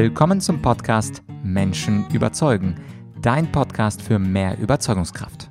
Willkommen zum Podcast Menschen überzeugen, dein Podcast für mehr Überzeugungskraft.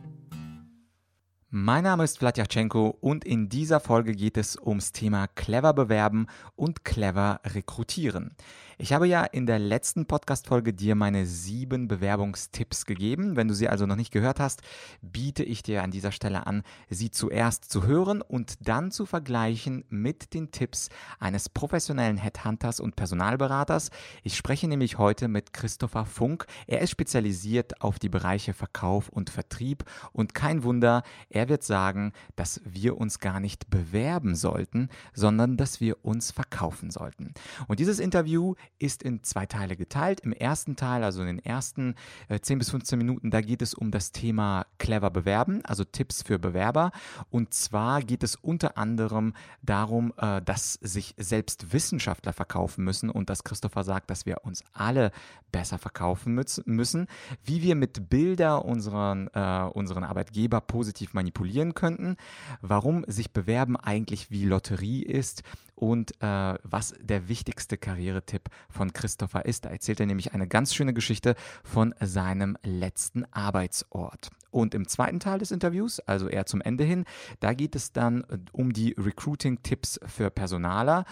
Mein Name ist Vladyachenko und in dieser Folge geht es ums Thema clever bewerben und clever rekrutieren. Ich habe ja in der letzten Podcast-Folge dir meine sieben Bewerbungstipps gegeben. Wenn du sie also noch nicht gehört hast, biete ich dir an dieser Stelle an, sie zuerst zu hören und dann zu vergleichen mit den Tipps eines professionellen Headhunters und Personalberaters. Ich spreche nämlich heute mit Christopher Funk. Er ist spezialisiert auf die Bereiche Verkauf und Vertrieb und kein Wunder, er wird sagen, dass wir uns gar nicht bewerben sollten, sondern dass wir uns verkaufen sollten. Und dieses Interview ist in zwei Teile geteilt. Im ersten Teil, also in den ersten äh, 10 bis 15 Minuten, da geht es um das Thema clever bewerben, also Tipps für Bewerber. Und zwar geht es unter anderem darum, äh, dass sich selbst Wissenschaftler verkaufen müssen und dass Christopher sagt, dass wir uns alle besser verkaufen müssen, wie wir mit Bilder unseren, äh, unseren Arbeitgeber positiv manipulieren könnten, warum sich Bewerben eigentlich wie Lotterie ist und äh, was der wichtigste Karrieretipp von Christopher ist. Da erzählt er nämlich eine ganz schöne Geschichte von seinem letzten Arbeitsort. Und im zweiten Teil des Interviews, also eher zum Ende hin, da geht es dann äh, um die Recruiting-Tipps für Personaler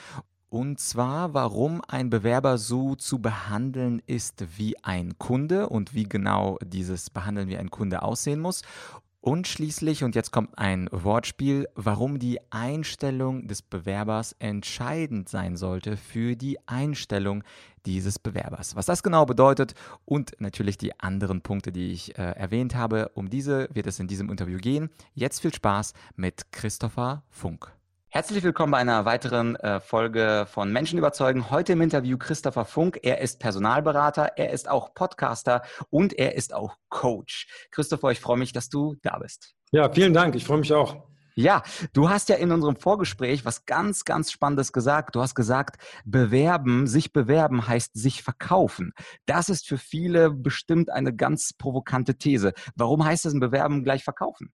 und zwar, warum ein Bewerber so zu behandeln ist wie ein Kunde und wie genau dieses Behandeln wie ein Kunde aussehen muss. Und schließlich, und jetzt kommt ein Wortspiel, warum die Einstellung des Bewerbers entscheidend sein sollte für die Einstellung dieses Bewerbers. Was das genau bedeutet und natürlich die anderen Punkte, die ich äh, erwähnt habe, um diese wird es in diesem Interview gehen. Jetzt viel Spaß mit Christopher Funk. Herzlich willkommen bei einer weiteren äh, Folge von Menschen überzeugen. Heute im Interview Christopher Funk. Er ist Personalberater, er ist auch Podcaster und er ist auch Coach. Christopher, ich freue mich, dass du da bist. Ja, vielen Dank. Ich freue mich auch. Ja, du hast ja in unserem Vorgespräch was ganz, ganz Spannendes gesagt. Du hast gesagt, bewerben, sich bewerben heißt sich verkaufen. Das ist für viele bestimmt eine ganz provokante These. Warum heißt es ein Bewerben gleich verkaufen?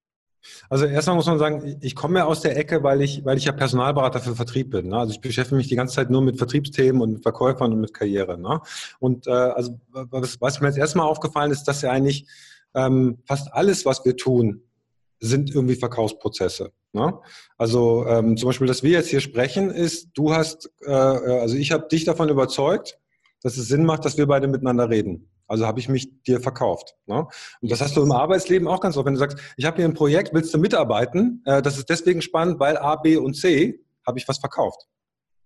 Also erstmal muss man sagen, ich komme ja aus der Ecke, weil ich, weil ich ja Personalberater für Vertrieb bin. Ne? Also ich beschäftige mich die ganze Zeit nur mit Vertriebsthemen und mit Verkäufern und mit Karriere. Ne? Und äh, also was, was mir jetzt erstmal aufgefallen ist, dass ja eigentlich ähm, fast alles, was wir tun, sind irgendwie Verkaufsprozesse. Ne? Also ähm, zum Beispiel, dass wir jetzt hier sprechen, ist, du hast, äh, also ich habe dich davon überzeugt, dass es Sinn macht, dass wir beide miteinander reden. Also habe ich mich dir verkauft. Ne? Und das hast du im Arbeitsleben auch ganz oft, wenn du sagst, ich habe hier ein Projekt, willst du mitarbeiten? Äh, das ist deswegen spannend, weil A, B und C habe ich was verkauft.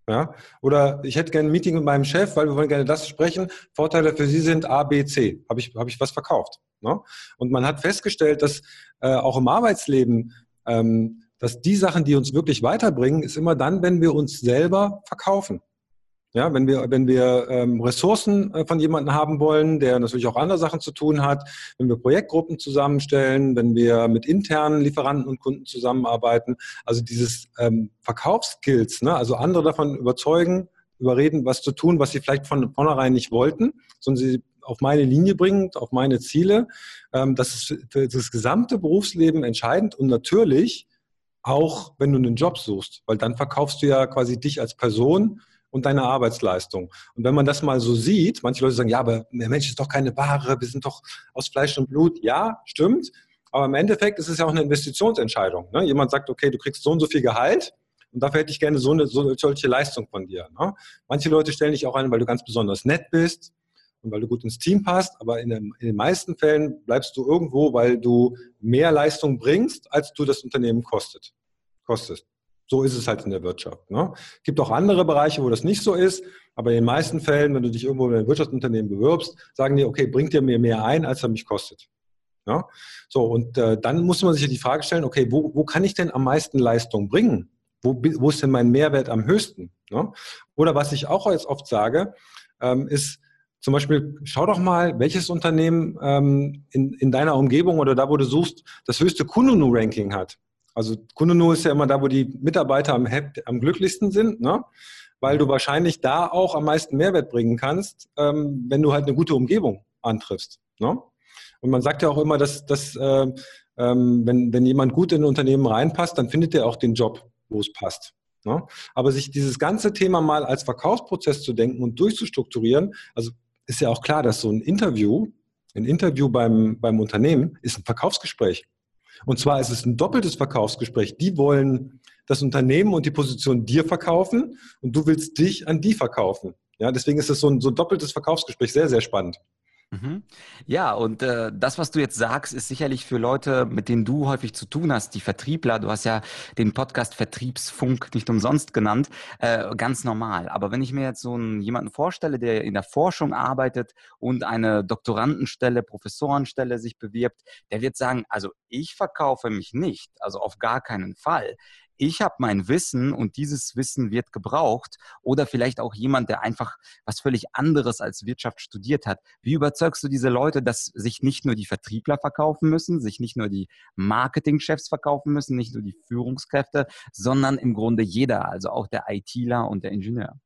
Ja? Oder ich hätte gerne ein Meeting mit meinem Chef, weil wir wollen gerne das sprechen. Vorteile für Sie sind A, B, C. Habe ich, habe ich was verkauft. Ne? Und man hat festgestellt, dass äh, auch im Arbeitsleben ähm, dass die Sachen, die uns wirklich weiterbringen, ist immer dann, wenn wir uns selber verkaufen. Ja, wenn wir, wenn wir ähm, Ressourcen äh, von jemandem haben wollen, der natürlich auch andere Sachen zu tun hat, wenn wir Projektgruppen zusammenstellen, wenn wir mit internen Lieferanten und Kunden zusammenarbeiten, also dieses ähm, Verkaufsskills, ne, also andere davon überzeugen, überreden, was zu tun, was sie vielleicht von vornherein nicht wollten, sondern sie auf meine Linie bringen, auf meine Ziele. Ähm, das ist für das gesamte Berufsleben entscheidend und natürlich auch, wenn du einen Job suchst, weil dann verkaufst du ja quasi dich als Person und deine Arbeitsleistung. Und wenn man das mal so sieht, manche Leute sagen, ja, aber der Mensch ist doch keine Ware, wir sind doch aus Fleisch und Blut. Ja, stimmt. Aber im Endeffekt ist es ja auch eine Investitionsentscheidung. Ne? Jemand sagt, okay, du kriegst so und so viel Gehalt und dafür hätte ich gerne so eine so, solche Leistung von dir. Ne? Manche Leute stellen dich auch ein, weil du ganz besonders nett bist und weil du gut ins Team passt, aber in, dem, in den meisten Fällen bleibst du irgendwo, weil du mehr Leistung bringst, als du das Unternehmen kostet, kostest. So ist es halt in der Wirtschaft. Ne? Gibt auch andere Bereiche, wo das nicht so ist, aber in den meisten Fällen, wenn du dich irgendwo in einem Wirtschaftsunternehmen bewirbst, sagen die, okay, bringt dir mir mehr ein, als er mich kostet. Ja? So, und äh, dann muss man sich ja die Frage stellen, okay, wo, wo kann ich denn am meisten Leistung bringen? Wo, wo ist denn mein Mehrwert am höchsten? Ne? Oder was ich auch jetzt oft sage, ähm, ist, zum Beispiel, schau doch mal, welches Unternehmen ähm, in, in deiner Umgebung oder da, wo du suchst, das höchste Kununu-Ranking hat. Also Kununu ist ja immer da, wo die Mitarbeiter am, am glücklichsten sind, ne? weil du wahrscheinlich da auch am meisten Mehrwert bringen kannst, ähm, wenn du halt eine gute Umgebung antriffst. Ne? Und man sagt ja auch immer, dass, dass äh, ähm, wenn, wenn jemand gut in ein Unternehmen reinpasst, dann findet er auch den Job, wo es passt. Ne? Aber sich dieses ganze Thema mal als Verkaufsprozess zu denken und durchzustrukturieren, also ist ja auch klar, dass so ein Interview, ein Interview beim, beim Unternehmen ist ein Verkaufsgespräch. Und zwar ist es ein doppeltes Verkaufsgespräch. Die wollen das Unternehmen und die Position dir verkaufen und du willst dich an die verkaufen. Ja, deswegen ist es so ein, so ein doppeltes Verkaufsgespräch sehr, sehr spannend. Mhm. Ja, und äh, das, was du jetzt sagst, ist sicherlich für Leute, mit denen du häufig zu tun hast, die Vertriebler, du hast ja den Podcast Vertriebsfunk nicht umsonst genannt, äh, ganz normal. Aber wenn ich mir jetzt so einen, jemanden vorstelle, der in der Forschung arbeitet und eine Doktorandenstelle, Professorenstelle sich bewirbt, der wird sagen, also ich verkaufe mich nicht, also auf gar keinen Fall ich habe mein Wissen und dieses Wissen wird gebraucht oder vielleicht auch jemand, der einfach was völlig anderes als Wirtschaft studiert hat. Wie überzeugst du diese Leute, dass sich nicht nur die Vertriebler verkaufen müssen, sich nicht nur die Marketingchefs verkaufen müssen, nicht nur die Führungskräfte, sondern im Grunde jeder, also auch der ITler und der Ingenieur?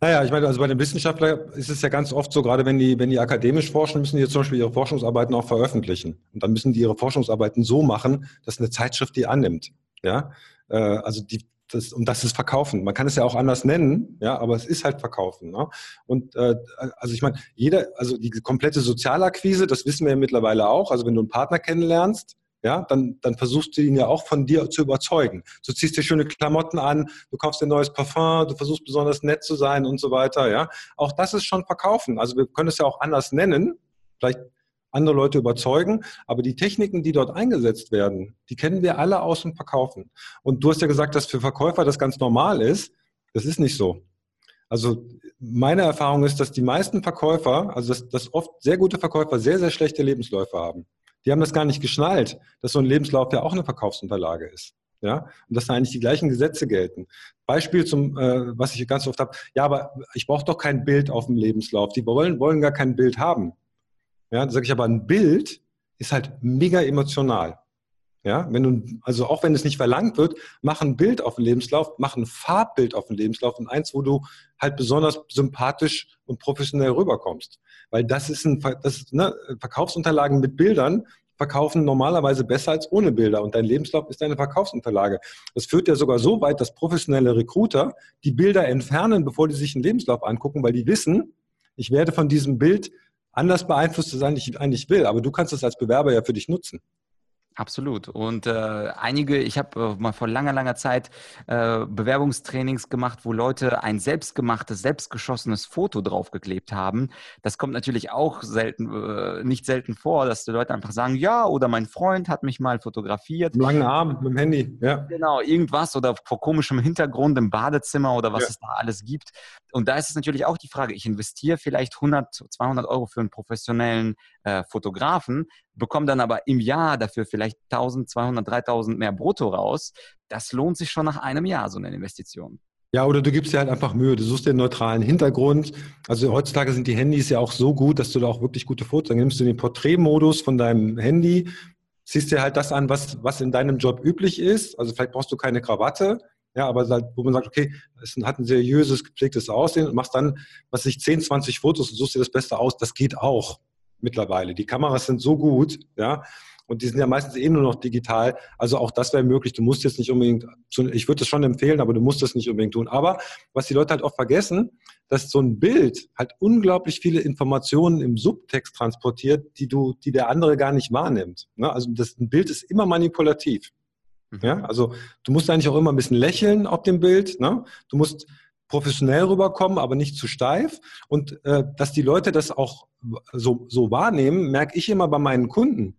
Naja, ich meine, also bei den Wissenschaftlern ist es ja ganz oft so, gerade wenn die, wenn die akademisch forschen, müssen die zum Beispiel ihre Forschungsarbeiten auch veröffentlichen. Und dann müssen die ihre Forschungsarbeiten so machen, dass eine Zeitschrift die annimmt. Ja, äh, also die, das, und das ist Verkaufen. Man kann es ja auch anders nennen, ja, aber es ist halt Verkaufen. Ne? Und äh, also ich meine, jeder, also die komplette Sozialakquise, das wissen wir ja mittlerweile auch. Also wenn du einen Partner kennenlernst, ja, dann, dann versuchst du ihn ja auch von dir zu überzeugen. Du ziehst dir schöne Klamotten an, du kaufst dir ein neues Parfum, du versuchst besonders nett zu sein und so weiter, ja. Auch das ist schon Verkaufen. Also wir können es ja auch anders nennen. Vielleicht andere Leute überzeugen. Aber die Techniken, die dort eingesetzt werden, die kennen wir alle aus dem Verkaufen. Und du hast ja gesagt, dass für Verkäufer das ganz normal ist. Das ist nicht so. Also meine Erfahrung ist, dass die meisten Verkäufer, also dass, dass oft sehr gute Verkäufer sehr, sehr schlechte Lebensläufe haben. Die haben das gar nicht geschnallt, dass so ein Lebenslauf ja auch eine Verkaufsunterlage ist. Ja, und dass da eigentlich die gleichen Gesetze gelten. Beispiel zum, äh, was ich ganz oft habe, ja, aber ich brauche doch kein Bild auf dem Lebenslauf. Die wollen, wollen gar kein Bild haben. Ja, sage ich aber, ein Bild ist halt mega emotional. Ja, wenn du, also auch wenn es nicht verlangt wird, mach ein Bild auf den Lebenslauf, mach ein Farbbild auf den Lebenslauf und eins, wo du halt besonders sympathisch und professionell rüberkommst. Weil das ist ein, das, ne, Verkaufsunterlagen mit Bildern verkaufen normalerweise besser als ohne Bilder und dein Lebenslauf ist eine Verkaufsunterlage. Das führt ja sogar so weit, dass professionelle Recruiter die Bilder entfernen, bevor die sich einen Lebenslauf angucken, weil die wissen, ich werde von diesem Bild anders beeinflusst zu sein, ich eigentlich will. Aber du kannst es als Bewerber ja für dich nutzen. Absolut. Und äh, einige, ich habe äh, mal vor langer, langer Zeit äh, Bewerbungstrainings gemacht, wo Leute ein selbstgemachtes, selbstgeschossenes Foto draufgeklebt haben. Das kommt natürlich auch selten, äh, nicht selten vor, dass die Leute einfach sagen, ja, oder mein Freund hat mich mal fotografiert. Im langen Arm, mit dem Handy, ja. Genau, irgendwas oder vor komischem Hintergrund im Badezimmer oder was ja. es da alles gibt. Und da ist es natürlich auch die Frage, ich investiere vielleicht 100, 200 Euro für einen professionellen äh, Fotografen, bekomme dann aber im Jahr dafür vielleicht 1200, 3000 mehr brutto raus. Das lohnt sich schon nach einem Jahr, so eine Investition. Ja, oder du gibst dir halt einfach Mühe, du suchst dir einen neutralen Hintergrund. Also heutzutage sind die Handys ja auch so gut, dass du da auch wirklich gute Fotos, dann nimmst du den Porträtmodus von deinem Handy, ziehst dir halt das an, was, was in deinem Job üblich ist. Also vielleicht brauchst du keine Krawatte, ja, aber wo man sagt, okay, es hat ein seriöses, gepflegtes Aussehen und machst dann, was ich 10, 20 Fotos und suchst dir das Beste aus, das geht auch mittlerweile. Die Kameras sind so gut, ja, und die sind ja meistens eh nur noch digital. Also auch das wäre möglich. Du musst jetzt nicht unbedingt, ich würde es schon empfehlen, aber du musst es nicht unbedingt tun. Aber was die Leute halt auch vergessen, dass so ein Bild halt unglaublich viele Informationen im Subtext transportiert, die du, die der andere gar nicht wahrnimmt. Ne? Also das, ein Bild ist immer manipulativ. Mhm. Ja, also du musst eigentlich auch immer ein bisschen lächeln auf dem Bild. Ne? Du musst professionell rüberkommen, aber nicht zu steif. Und äh, dass die Leute das auch so, so wahrnehmen, merke ich immer bei meinen Kunden.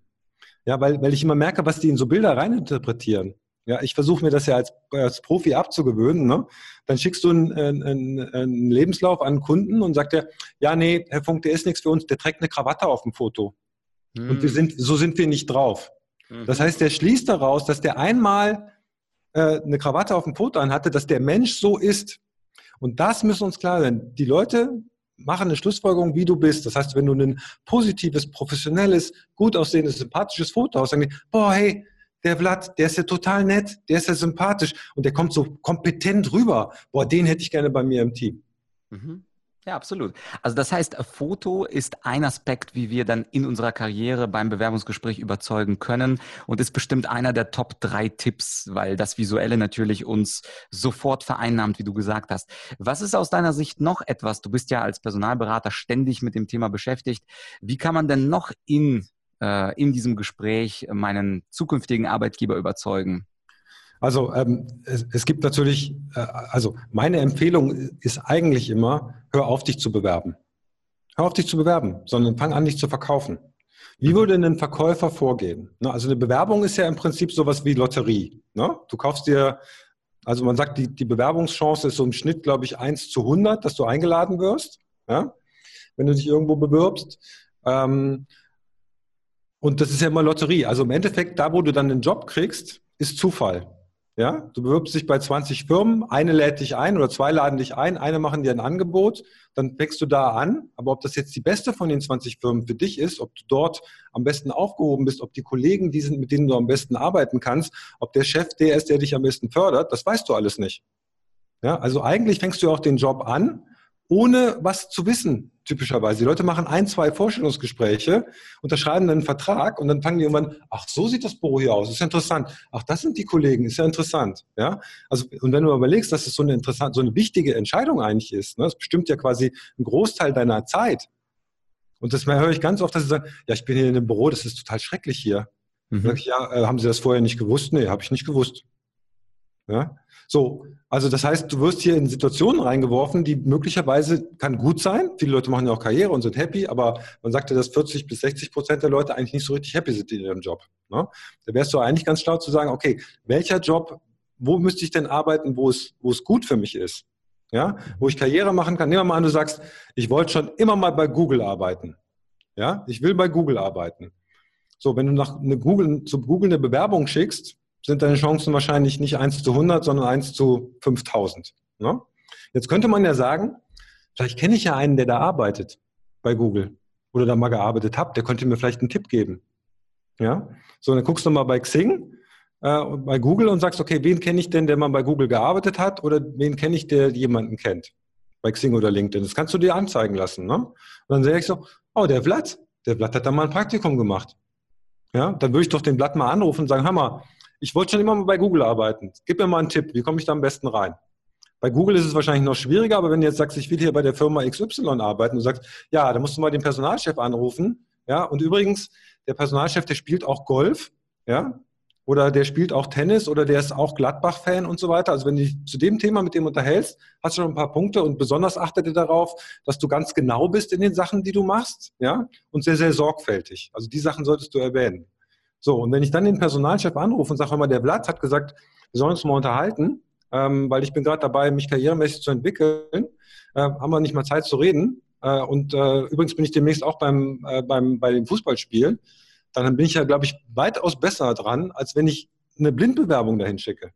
Ja, weil, weil ich immer merke, was die in so Bilder reininterpretieren. Ja, ich versuche mir das ja als, als Profi abzugewöhnen. Ne? Dann schickst du einen, einen, einen Lebenslauf an einen Kunden und sagt er, ja, nee, Herr Funk, der ist nichts für uns, der trägt eine Krawatte auf dem Foto. Hm. Und wir sind, so sind wir nicht drauf. Mhm. Das heißt, der schließt daraus, dass der einmal äh, eine Krawatte auf dem Foto anhatte, dass der Mensch so ist. Und das müssen uns klar sein. Die Leute machen eine Schlussfolgerung, wie du bist. Das heißt, wenn du ein positives, professionelles, gut aussehendes, sympathisches Foto hast, dann die, boah, hey, der Vlad, der ist ja total nett, der ist ja sympathisch und der kommt so kompetent rüber. Boah, den hätte ich gerne bei mir im Team. Mhm. Ja, absolut. Also das heißt, Foto ist ein Aspekt, wie wir dann in unserer Karriere beim Bewerbungsgespräch überzeugen können und ist bestimmt einer der Top drei Tipps, weil das Visuelle natürlich uns sofort vereinnahmt, wie du gesagt hast. Was ist aus deiner Sicht noch etwas? Du bist ja als Personalberater ständig mit dem Thema beschäftigt. Wie kann man denn noch in, äh, in diesem Gespräch meinen zukünftigen Arbeitgeber überzeugen? Also ähm, es, es, gibt natürlich, äh, also meine Empfehlung ist eigentlich immer, hör auf, dich zu bewerben. Hör auf, dich zu bewerben, sondern fang an, dich zu verkaufen. Wie würde ein Verkäufer vorgehen? Ne, also eine Bewerbung ist ja im Prinzip sowas wie Lotterie. Ne? Du kaufst dir, also man sagt, die, die Bewerbungschance ist so im Schnitt, glaube ich, 1 zu 100, dass du eingeladen wirst, ja? wenn du dich irgendwo bewirbst. Ähm, und das ist ja immer Lotterie. Also im Endeffekt, da wo du dann den Job kriegst, ist Zufall. Ja, du bewirbst dich bei 20 Firmen, eine lädt dich ein oder zwei laden dich ein, eine machen dir ein Angebot, dann fängst du da an. Aber ob das jetzt die beste von den 20 Firmen für dich ist, ob du dort am besten aufgehoben bist, ob die Kollegen die sind, mit denen du am besten arbeiten kannst, ob der Chef der ist, der dich am besten fördert, das weißt du alles nicht. Ja, also eigentlich fängst du auch den Job an, ohne was zu wissen typischerweise. Die Leute machen ein, zwei Vorstellungsgespräche, unterschreiben einen Vertrag und dann fangen die irgendwann, ach, so sieht das Büro hier aus, ist ja interessant. Ach, das sind die Kollegen, ist ja interessant. Ja, also, und wenn du überlegst, dass es so eine interessante, so eine wichtige Entscheidung eigentlich ist, ne, das bestimmt ja quasi einen Großteil deiner Zeit. Und das höre ich ganz oft, dass sie sagen, ja, ich bin hier in dem Büro, das ist total schrecklich hier. Mhm. Sag ich, ja, äh, haben Sie das vorher nicht gewusst? Nee, habe ich nicht gewusst. Ja? So, also das heißt, du wirst hier in Situationen reingeworfen, die möglicherweise kann gut sein. Viele Leute machen ja auch Karriere und sind happy, aber man sagt ja, dass 40 bis 60 Prozent der Leute eigentlich nicht so richtig happy sind in ihrem Job. Ne? Da wärst du eigentlich ganz schlau zu sagen, okay, welcher Job, wo müsste ich denn arbeiten, wo es, wo es gut für mich ist? Ja, wo ich Karriere machen kann. Nehmen wir mal an, du sagst, ich wollte schon immer mal bei Google arbeiten. Ja, ich will bei Google arbeiten. So, wenn du nach eine Google, zu Google eine Bewerbung schickst, sind deine Chancen wahrscheinlich nicht 1 zu 100, sondern 1 zu 5000. Ne? Jetzt könnte man ja sagen, vielleicht kenne ich ja einen, der da arbeitet bei Google oder da mal gearbeitet hat, der könnte mir vielleicht einen Tipp geben. Ja, so, dann guckst du mal bei Xing, äh, bei Google und sagst, okay, wen kenne ich denn, der mal bei Google gearbeitet hat oder wen kenne ich, der jemanden kennt? Bei Xing oder LinkedIn. Das kannst du dir anzeigen lassen. Ne? Und dann sehe ich so, oh, der Blatt, der Blatt hat da mal ein Praktikum gemacht. Ja, dann würde ich doch den Blatt mal anrufen und sagen, hör mal, ich wollte schon immer mal bei Google arbeiten. Gib mir mal einen Tipp, wie komme ich da am besten rein? Bei Google ist es wahrscheinlich noch schwieriger, aber wenn du jetzt sagst, ich will hier bei der Firma XY arbeiten, du sagst, ja, da musst du mal den Personalchef anrufen. Ja, und übrigens, der Personalchef, der spielt auch Golf, ja, oder der spielt auch Tennis oder der ist auch Gladbach-Fan und so weiter. Also wenn du dich zu dem Thema mit dem unterhältst, hast du schon ein paar Punkte und besonders achtet darauf, dass du ganz genau bist in den Sachen, die du machst, ja, und sehr, sehr sorgfältig. Also die Sachen solltest du erwähnen. So, und wenn ich dann den Personalchef anrufe und sage, hör mal, der Blatt hat gesagt, wir sollen uns mal unterhalten, ähm, weil ich bin gerade dabei, mich karrieremäßig zu entwickeln, äh, haben wir nicht mal Zeit zu reden. Äh, und äh, übrigens bin ich demnächst auch beim, äh, beim, bei dem Fußballspiel. Dann bin ich ja, glaube ich, weitaus besser dran, als wenn ich eine Blindbewerbung dahin schicke.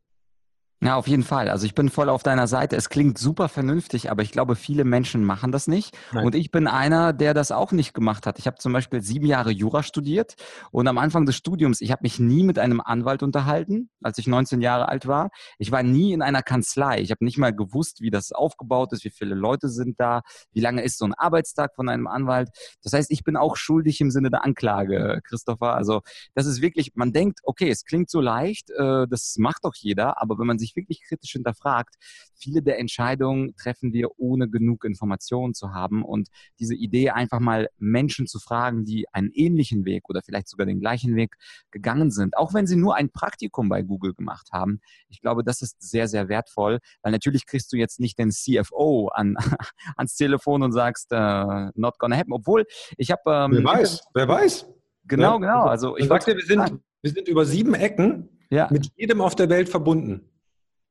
Ja, auf jeden Fall. Also ich bin voll auf deiner Seite. Es klingt super vernünftig, aber ich glaube, viele Menschen machen das nicht. Nein. Und ich bin einer, der das auch nicht gemacht hat. Ich habe zum Beispiel sieben Jahre Jura studiert und am Anfang des Studiums, ich habe mich nie mit einem Anwalt unterhalten, als ich 19 Jahre alt war. Ich war nie in einer Kanzlei. Ich habe nicht mal gewusst, wie das aufgebaut ist, wie viele Leute sind da, wie lange ist so ein Arbeitstag von einem Anwalt. Das heißt, ich bin auch schuldig im Sinne der Anklage, Christopher. Also das ist wirklich, man denkt, okay, es klingt so leicht, äh, das macht doch jeder, aber wenn man sich sich wirklich kritisch hinterfragt, viele der Entscheidungen treffen wir ohne genug Informationen zu haben und diese Idee einfach mal Menschen zu fragen, die einen ähnlichen Weg oder vielleicht sogar den gleichen Weg gegangen sind, auch wenn sie nur ein Praktikum bei Google gemacht haben. Ich glaube, das ist sehr, sehr wertvoll, weil natürlich kriegst du jetzt nicht den CFO an, ans Telefon und sagst, uh, not gonna happen, obwohl ich habe... Ähm, wer weiß, wer weiß. Genau, genau. Also ich sagte, wir sind, wir sind über sieben Ecken ja. mit jedem auf der Welt verbunden.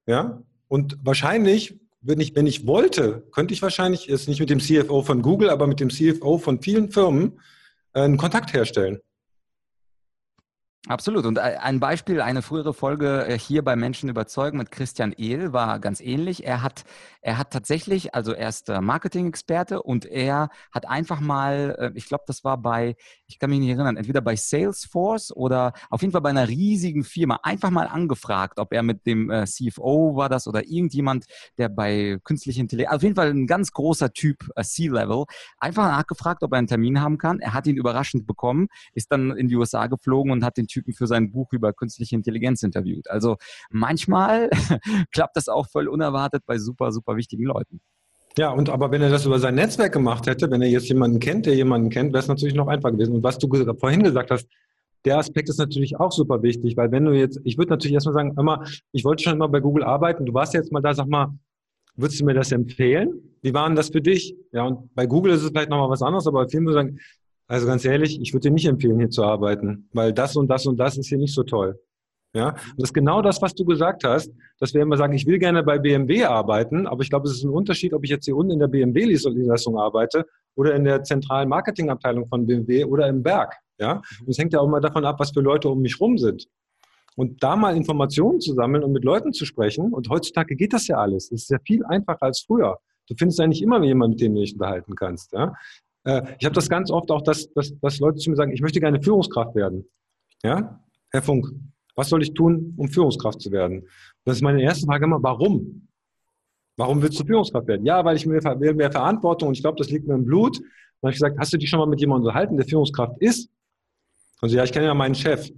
Ja? Und wahrscheinlich, wenn ich, wenn ich wollte, könnte ich wahrscheinlich, jetzt nicht mit dem CFO von Google, aber mit dem CFO von vielen Firmen äh, einen Kontakt herstellen. Absolut. Und äh, ein Beispiel, eine frühere Folge äh, hier bei Menschen überzeugen mit Christian Ehl war ganz ähnlich. Er hat, er hat tatsächlich, also er ist Marketing-Experte und er hat einfach mal, äh, ich glaube, das war bei, ich kann mich nicht erinnern, entweder bei Salesforce oder auf jeden Fall bei einer riesigen Firma, einfach mal angefragt, ob er mit dem CFO war das oder irgendjemand, der bei künstlicher Intelligenz, auf jeden Fall ein ganz großer Typ, C-Level, einfach nachgefragt, ob er einen Termin haben kann. Er hat ihn überraschend bekommen, ist dann in die USA geflogen und hat den Typen für sein Buch über künstliche Intelligenz interviewt. Also manchmal klappt das auch voll unerwartet bei super, super wichtigen Leuten. Ja, und aber wenn er das über sein Netzwerk gemacht hätte, wenn er jetzt jemanden kennt, der jemanden kennt, wäre es natürlich noch einfacher gewesen. Und was du vorhin gesagt hast, der Aspekt ist natürlich auch super wichtig, weil wenn du jetzt, ich würde natürlich erstmal sagen, immer, ich wollte schon immer bei Google arbeiten, du warst jetzt mal da, sag mal, würdest du mir das empfehlen? Wie war denn das für dich? Ja, und bei Google ist es vielleicht nochmal was anderes, aber vielen würde sagen, also ganz ehrlich, ich würde dir nicht empfehlen, hier zu arbeiten, weil das und das und das ist hier nicht so toll. Ja, und das ist genau das, was du gesagt hast, dass wir immer sagen, ich will gerne bei BMW arbeiten, aber ich glaube, es ist ein Unterschied, ob ich jetzt hier unten in der BMW-Niederlassung arbeite oder in der zentralen Marketingabteilung von BMW oder im Berg. Ja, und es hängt ja auch mal davon ab, was für Leute um mich rum sind. Und da mal Informationen zu sammeln und mit Leuten zu sprechen, und heutzutage geht das ja alles. Es ist ja viel einfacher als früher. Du findest eigentlich immer jemanden, mit dem du dich unterhalten kannst. Ja? Äh, ich habe das ganz oft auch, dass, dass, dass Leute zu mir sagen, ich möchte gerne Führungskraft werden. Ja, Herr Funk, was soll ich tun, um Führungskraft zu werden? Das ist meine erste Frage immer, warum? Warum willst du Führungskraft werden? Ja, weil ich mir will mehr Verantwortung und ich glaube, das liegt mir im Blut. Dann habe ich gesagt, hast du dich schon mal mit jemandem unterhalten, der Führungskraft ist? Also ja, ich kenne ja meinen Chef.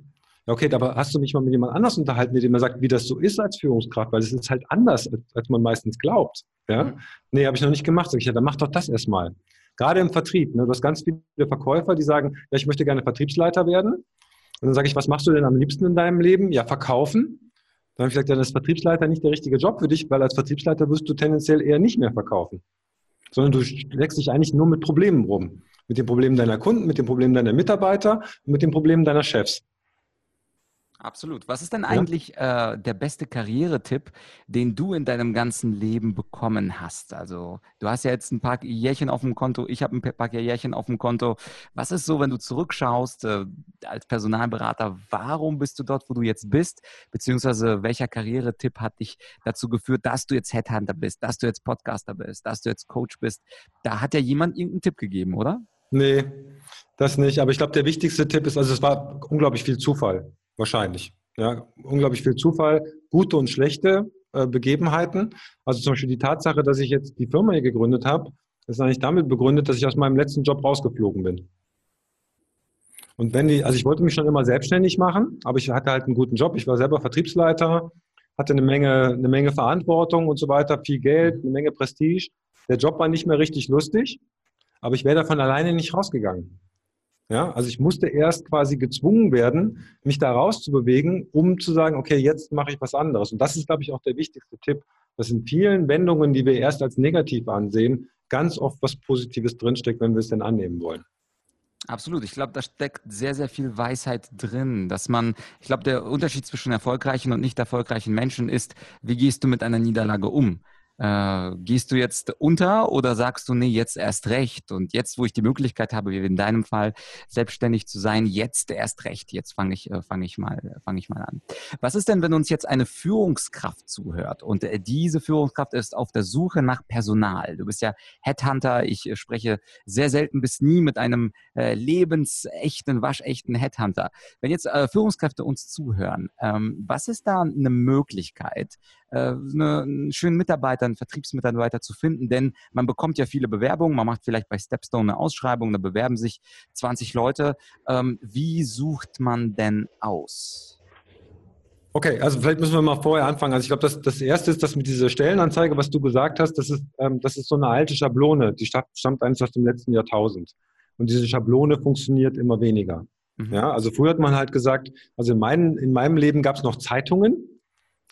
Ja, okay, aber hast du mich mal mit jemand anders unterhalten, der dir sagt, wie das so ist als Führungskraft? Weil es ist halt anders, als man meistens glaubt. Ja? Mhm. Nee, habe ich noch nicht gemacht. Sag ich, ja, dann mach doch das erstmal. Gerade im Vertrieb. Ne? Du hast ganz viele Verkäufer, die sagen, ja, ich möchte gerne Vertriebsleiter werden. Und dann sage ich, was machst du denn am liebsten in deinem Leben? Ja, verkaufen. Dann habe ich gesagt, dann ist Vertriebsleiter nicht der richtige Job für dich, weil als Vertriebsleiter wirst du tendenziell eher nicht mehr verkaufen. Sondern du legst dich eigentlich nur mit Problemen rum. Mit den Problemen deiner Kunden, mit den Problemen deiner Mitarbeiter und mit den Problemen deiner Chefs. Absolut. Was ist denn eigentlich äh, der beste Karrieretipp, den du in deinem ganzen Leben bekommen hast? Also du hast ja jetzt ein paar Jährchen auf dem Konto, ich habe ein paar Jährchen auf dem Konto. Was ist so, wenn du zurückschaust äh, als Personalberater, warum bist du dort, wo du jetzt bist? Beziehungsweise welcher Karrieretipp hat dich dazu geführt, dass du jetzt Headhunter bist, dass du jetzt Podcaster bist, dass du jetzt Coach bist? Da hat ja jemand irgendeinen Tipp gegeben, oder? Nee, das nicht. Aber ich glaube, der wichtigste Tipp ist, also es war unglaublich viel Zufall. Wahrscheinlich. Ja, unglaublich viel Zufall, gute und schlechte äh, Begebenheiten. Also zum Beispiel die Tatsache, dass ich jetzt die Firma hier gegründet habe, ist eigentlich damit begründet, dass ich aus meinem letzten Job rausgeflogen bin. Und wenn die, also ich wollte mich schon immer selbstständig machen, aber ich hatte halt einen guten Job. Ich war selber Vertriebsleiter, hatte eine Menge, eine Menge Verantwortung und so weiter, viel Geld, eine Menge Prestige. Der Job war nicht mehr richtig lustig, aber ich wäre davon alleine nicht rausgegangen. Ja, also ich musste erst quasi gezwungen werden, mich da rauszubewegen, um zu sagen, okay, jetzt mache ich was anderes. Und das ist, glaube ich, auch der wichtigste Tipp, dass in vielen Wendungen, die wir erst als negativ ansehen, ganz oft was Positives drinsteckt, wenn wir es denn annehmen wollen. Absolut. Ich glaube, da steckt sehr, sehr viel Weisheit drin, dass man, ich glaube, der Unterschied zwischen erfolgreichen und nicht erfolgreichen Menschen ist, wie gehst du mit einer Niederlage um? Äh, gehst du jetzt unter oder sagst du, nee, jetzt erst recht? Und jetzt, wo ich die Möglichkeit habe, wie in deinem Fall, selbstständig zu sein, jetzt erst recht. Jetzt fange ich, äh, fange ich mal, fange ich mal an. Was ist denn, wenn uns jetzt eine Führungskraft zuhört und äh, diese Führungskraft ist auf der Suche nach Personal? Du bist ja Headhunter. Ich äh, spreche sehr selten bis nie mit einem lebensechten, waschechten Headhunter. Wenn jetzt Führungskräfte uns zuhören, ähm, was ist da eine Möglichkeit, eine, einen schönen Mitarbeiter, einen Vertriebsmitarbeiter zu finden, denn man bekommt ja viele Bewerbungen, man macht vielleicht bei Stepstone eine Ausschreibung, da bewerben sich 20 Leute. Ähm, wie sucht man denn aus? Okay, also vielleicht müssen wir mal vorher anfangen. Also ich glaube, das, das Erste ist, dass mit dieser Stellenanzeige, was du gesagt hast, das ist, ähm, das ist so eine alte Schablone, die stammt eigentlich aus dem letzten Jahrtausend. Und diese Schablone funktioniert immer weniger. Mhm. Ja, also früher hat man halt gesagt, also in, meinen, in meinem Leben gab es noch Zeitungen,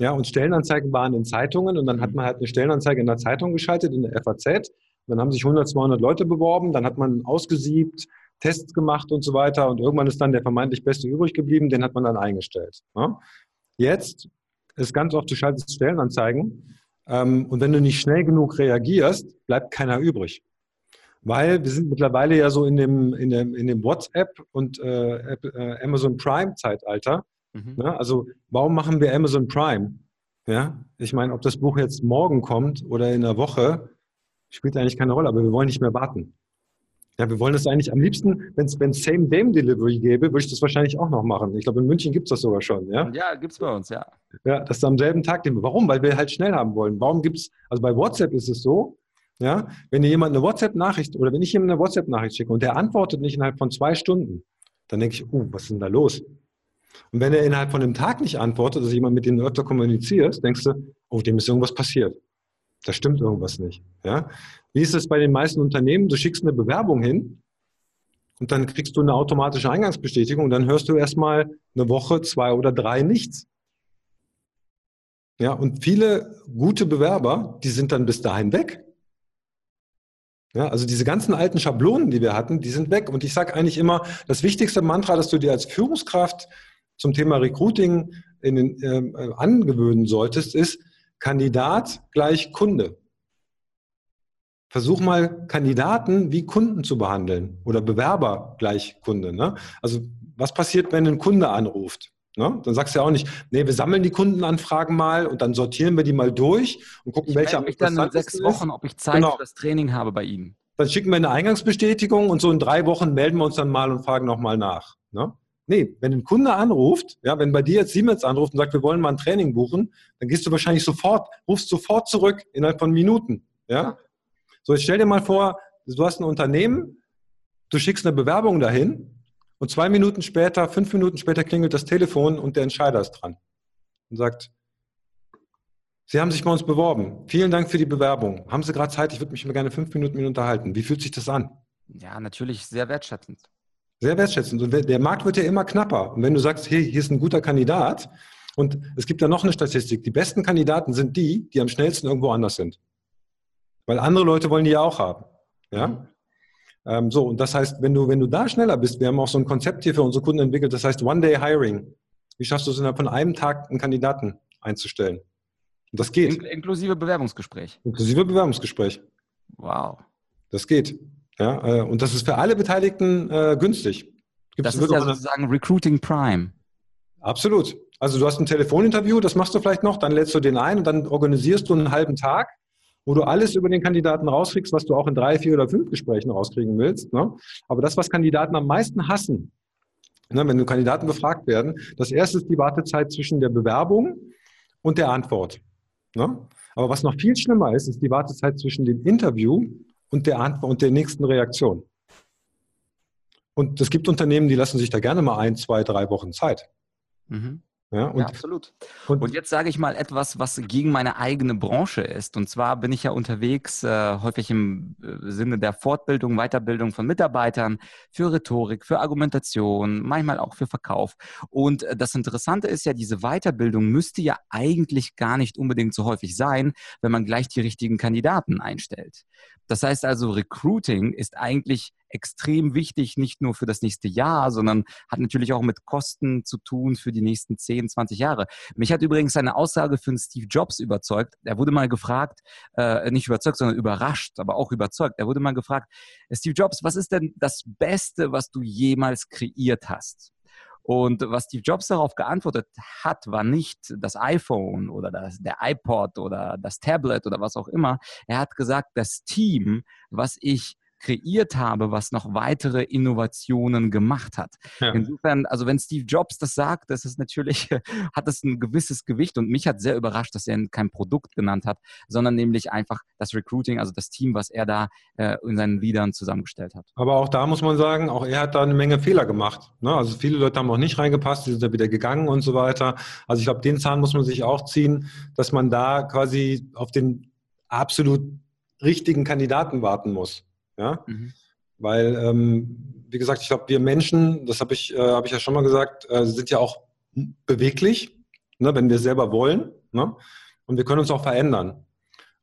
ja, und Stellenanzeigen waren in Zeitungen und dann hat man halt eine Stellenanzeige in der Zeitung geschaltet, in der FAZ. Dann haben sich 100, 200 Leute beworben, dann hat man ausgesiebt, Tests gemacht und so weiter und irgendwann ist dann der vermeintlich Beste übrig geblieben, den hat man dann eingestellt. Ja. Jetzt ist ganz oft, du schaltest Stellenanzeigen ähm, und wenn du nicht schnell genug reagierst, bleibt keiner übrig. Weil wir sind mittlerweile ja so in dem, in dem, in dem WhatsApp und äh, äh, Amazon Prime-Zeitalter. Mhm. Ne? Also warum machen wir Amazon Prime? Ja, ich meine, ob das Buch jetzt morgen kommt oder in einer Woche, spielt eigentlich keine Rolle, aber wir wollen nicht mehr warten. Ja, wir wollen das eigentlich am liebsten, wenn es Same-Dame-Delivery gäbe, würde ich das wahrscheinlich auch noch machen. Ich glaube, in München gibt es das sogar schon. Ja, ja gibt es bei uns, ja. Ja, das ist am selben Tag. Warum? Weil wir halt schnell haben wollen. Warum gibt es, also bei WhatsApp ist es so, ja, wenn dir jemand eine WhatsApp-Nachricht oder wenn ich jemand eine WhatsApp-Nachricht schicke und der antwortet nicht innerhalb von zwei Stunden, dann denke ich, uh, was ist denn da los? Und wenn er innerhalb von einem Tag nicht antwortet, also jemand mit dem öfter kommunizierst, denkst du, oh, dem ist irgendwas passiert. Da stimmt irgendwas nicht. Ja? Wie ist es bei den meisten Unternehmen? Du schickst eine Bewerbung hin und dann kriegst du eine automatische Eingangsbestätigung und dann hörst du erstmal eine Woche, zwei oder drei nichts. Ja, und viele gute Bewerber, die sind dann bis dahin weg. Ja, also diese ganzen alten Schablonen, die wir hatten, die sind weg. Und ich sage eigentlich immer, das wichtigste Mantra, das du dir als Führungskraft zum Thema Recruiting in den, äh, angewöhnen solltest, ist Kandidat gleich Kunde. Versuch mal Kandidaten wie Kunden zu behandeln oder Bewerber gleich Kunde. Ne? Also was passiert, wenn ein Kunde anruft? Ne? Dann sagst du ja auch nicht, nee, wir sammeln die Kundenanfragen mal und dann sortieren wir die mal durch und gucken, ich welche am mich dann in sechs Wochen, ist. ob ich Zeit genau. für das Training habe bei Ihnen. Dann schicken wir eine Eingangsbestätigung und so in drei Wochen melden wir uns dann mal und fragen nochmal nach. Ne? Nee, wenn ein Kunde anruft, ja, wenn bei dir jetzt Siemens anruft und sagt, wir wollen mal ein Training buchen, dann gehst du wahrscheinlich sofort, rufst sofort zurück innerhalb von Minuten. Ja? So, jetzt stell dir mal vor, du hast ein Unternehmen, du schickst eine Bewerbung dahin und zwei Minuten später, fünf Minuten später klingelt das Telefon und der Entscheider ist dran und sagt, Sie haben sich bei uns beworben. Vielen Dank für die Bewerbung. Haben Sie gerade Zeit? Ich würde mich mal gerne fünf Minuten mit Ihnen unterhalten. Wie fühlt sich das an? Ja, natürlich sehr wertschätzend. Sehr wertschätzend. Und der Markt wird ja immer knapper. Und wenn du sagst, hey, hier ist ein guter Kandidat, und es gibt ja noch eine Statistik, die besten Kandidaten sind die, die am schnellsten irgendwo anders sind. Weil andere Leute wollen die ja auch haben. Ja? Mhm. Ähm, so, und das heißt, wenn du, wenn du da schneller bist, wir haben auch so ein Konzept hier für unsere Kunden entwickelt, das heißt One-Day-Hiring. Wie schaffst du es innerhalb von einem Tag, einen Kandidaten einzustellen? Und das geht. inklusive Bewerbungsgespräch. Inklusive Bewerbungsgespräch. Wow. Das geht. Ja, äh, und das ist für alle Beteiligten äh, günstig. Gibt's das ist ja sozusagen Recruiting Prime. Absolut. Also du hast ein Telefoninterview, das machst du vielleicht noch, dann lädst du den ein und dann organisierst du einen halben Tag wo du alles über den Kandidaten rauskriegst, was du auch in drei, vier oder fünf Gesprächen rauskriegen willst. Ne? Aber das, was Kandidaten am meisten hassen, ne, wenn Kandidaten befragt werden, das erste ist die Wartezeit zwischen der Bewerbung und der Antwort. Ne? Aber was noch viel schlimmer ist, ist die Wartezeit zwischen dem Interview und der Antwort und der nächsten Reaktion. Und es gibt Unternehmen, die lassen sich da gerne mal ein, zwei, drei Wochen Zeit. Mhm. Ja, und, ja, absolut. Und, und, jetzt sage ich mal etwas, was gegen meine eigene Branche ist. Und zwar bin ich ja unterwegs, äh, häufig im äh, Sinne der Fortbildung, Weiterbildung von Mitarbeitern für Rhetorik, für Argumentation, manchmal auch für Verkauf. Und äh, das Interessante ist ja, diese Weiterbildung müsste ja eigentlich gar nicht unbedingt so häufig sein, wenn man gleich die richtigen Kandidaten einstellt. Das heißt also, Recruiting ist eigentlich extrem wichtig, nicht nur für das nächste Jahr, sondern hat natürlich auch mit Kosten zu tun für die nächsten 10, 20 Jahre. Mich hat übrigens eine Aussage von Steve Jobs überzeugt. Er wurde mal gefragt, äh, nicht überzeugt, sondern überrascht, aber auch überzeugt. Er wurde mal gefragt, Steve Jobs, was ist denn das Beste, was du jemals kreiert hast? Und was Steve Jobs darauf geantwortet hat, war nicht das iPhone oder das, der iPod oder das Tablet oder was auch immer. Er hat gesagt, das Team, was ich kreiert habe, was noch weitere Innovationen gemacht hat. Ja. Insofern, also wenn Steve Jobs das sagt, das ist natürlich, hat das ein gewisses Gewicht und mich hat sehr überrascht, dass er kein Produkt genannt hat, sondern nämlich einfach das Recruiting, also das Team, was er da äh, in seinen Liedern zusammengestellt hat. Aber auch da muss man sagen, auch er hat da eine Menge Fehler gemacht. Ne? Also viele Leute haben auch nicht reingepasst, die sind da wieder gegangen und so weiter. Also ich glaube, den Zahn muss man sich auch ziehen, dass man da quasi auf den absolut richtigen Kandidaten warten muss. Ja? Mhm. Weil, ähm, wie gesagt, ich glaube, wir Menschen, das habe ich, äh, hab ich ja schon mal gesagt, äh, sind ja auch beweglich, ne, wenn wir selber wollen. Ne? Und wir können uns auch verändern.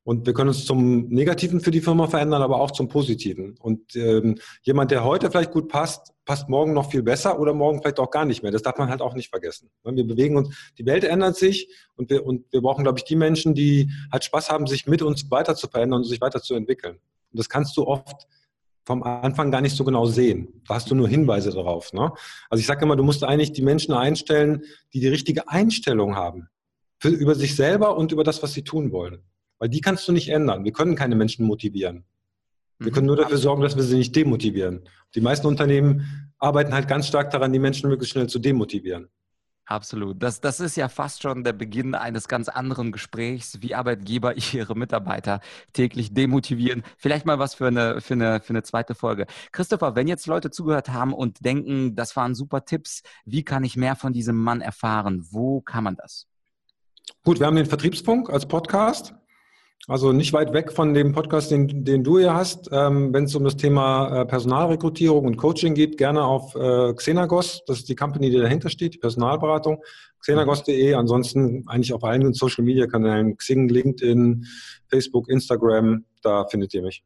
Und wir können uns zum Negativen für die Firma verändern, aber auch zum Positiven. Und ähm, jemand, der heute vielleicht gut passt, passt morgen noch viel besser oder morgen vielleicht auch gar nicht mehr. Das darf man halt auch nicht vergessen. Ne? Wir bewegen uns, die Welt ändert sich und wir, und wir brauchen, glaube ich, die Menschen, die halt Spaß haben, sich mit uns weiter zu verändern und sich weiterzuentwickeln. Und das kannst du oft vom Anfang gar nicht so genau sehen. Da hast du nur Hinweise darauf. Ne? Also ich sage immer, du musst eigentlich die Menschen einstellen, die die richtige Einstellung haben. Für, über sich selber und über das, was sie tun wollen. Weil die kannst du nicht ändern. Wir können keine Menschen motivieren. Wir können nur dafür sorgen, dass wir sie nicht demotivieren. Die meisten Unternehmen arbeiten halt ganz stark daran, die Menschen möglichst schnell zu demotivieren. Absolut. Das, das ist ja fast schon der Beginn eines ganz anderen Gesprächs, wie Arbeitgeber ihre Mitarbeiter täglich demotivieren. Vielleicht mal was für eine, für eine, für eine zweite Folge. Christopher, wenn jetzt Leute zugehört haben und denken, das waren super Tipps, wie kann ich mehr von diesem Mann erfahren? Wo kann man das? Gut, wir haben den Vertriebsfunk als Podcast. Also nicht weit weg von dem Podcast, den, den du hier hast. Ähm, Wenn es um das Thema äh, Personalrekrutierung und Coaching geht, gerne auf äh, Xenagos. Das ist die Company, die dahinter steht, die Personalberatung. Xenagos.de. Ansonsten eigentlich auf allen Social Media Kanälen, Xing, LinkedIn, Facebook, Instagram. Da findet ihr mich.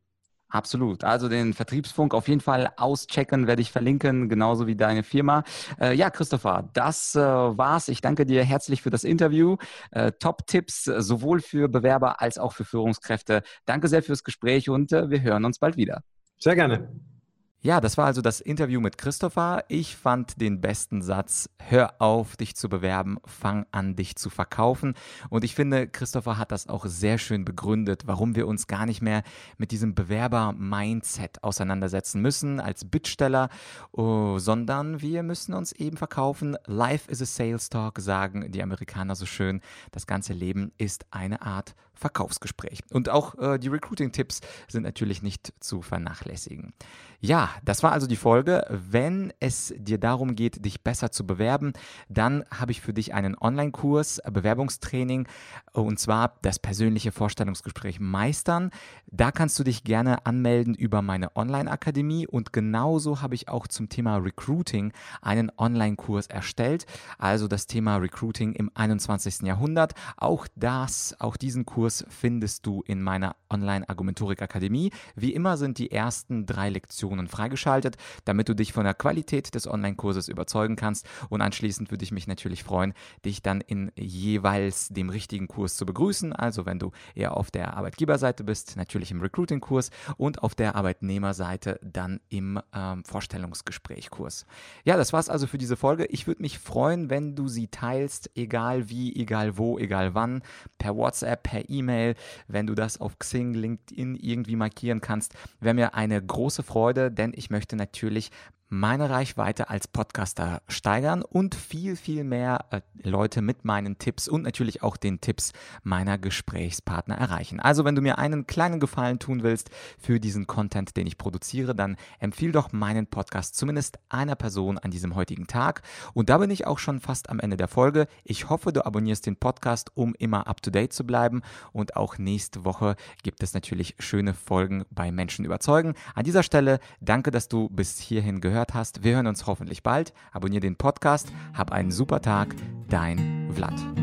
Absolut. Also den Vertriebsfunk auf jeden Fall auschecken, werde ich verlinken, genauso wie deine Firma. Äh, ja, Christopher, das äh, war's. Ich danke dir herzlich für das Interview. Äh, Top-Tipps äh, sowohl für Bewerber als auch für Führungskräfte. Danke sehr fürs Gespräch und äh, wir hören uns bald wieder. Sehr gerne. Ja, das war also das Interview mit Christopher. Ich fand den besten Satz, hör auf, dich zu bewerben, fang an, dich zu verkaufen. Und ich finde, Christopher hat das auch sehr schön begründet, warum wir uns gar nicht mehr mit diesem Bewerber-Mindset auseinandersetzen müssen als Bittsteller, oh, sondern wir müssen uns eben verkaufen. Life is a sales talk, sagen die Amerikaner so schön. Das ganze Leben ist eine Art Verkaufsgespräch. Und auch äh, die Recruiting-Tipps sind natürlich nicht zu vernachlässigen. Ja, das war also die Folge. Wenn es dir darum geht, dich besser zu bewerben, dann habe ich für dich einen Online-Kurs, äh, Bewerbungstraining, und zwar das persönliche Vorstellungsgespräch meistern. Da kannst du dich gerne anmelden über meine Online-Akademie und genauso habe ich auch zum Thema Recruiting einen Online-Kurs erstellt. Also das Thema Recruiting im 21. Jahrhundert. Auch das, auch diesen Kurs findest du in meiner Online-Argumentorik-Akademie. Wie immer sind die ersten drei Lektionen freigeschaltet, damit du dich von der Qualität des Online-Kurses überzeugen kannst. Und anschließend würde ich mich natürlich freuen, dich dann in jeweils dem richtigen Kurs zu begrüßen. Also wenn du eher auf der Arbeitgeberseite bist, natürlich im Recruiting-Kurs und auf der Arbeitnehmerseite dann im ähm, Vorstellungsgespräch-Kurs. Ja, das war's also für diese Folge. Ich würde mich freuen, wenn du sie teilst, egal wie, egal wo, egal wann, per WhatsApp, per E-Mail, wenn du das auf Xing, LinkedIn irgendwie markieren kannst. Wäre mir eine große Freude, denn ich möchte natürlich meine Reichweite als Podcaster steigern und viel, viel mehr äh, Leute mit meinen Tipps und natürlich auch den Tipps meiner Gesprächspartner erreichen. Also wenn du mir einen kleinen Gefallen tun willst für diesen Content, den ich produziere, dann empfiehl doch meinen Podcast zumindest einer Person an diesem heutigen Tag. Und da bin ich auch schon fast am Ende der Folge. Ich hoffe, du abonnierst den Podcast, um immer up-to-date zu bleiben. Und auch nächste Woche gibt es natürlich schöne Folgen bei Menschen überzeugen. An dieser Stelle danke, dass du bis hierhin gehört zugehört hast. Wir hören uns hoffentlich bald. Abonnier den Podcast. Hab einen super Tag. Dein Vlad.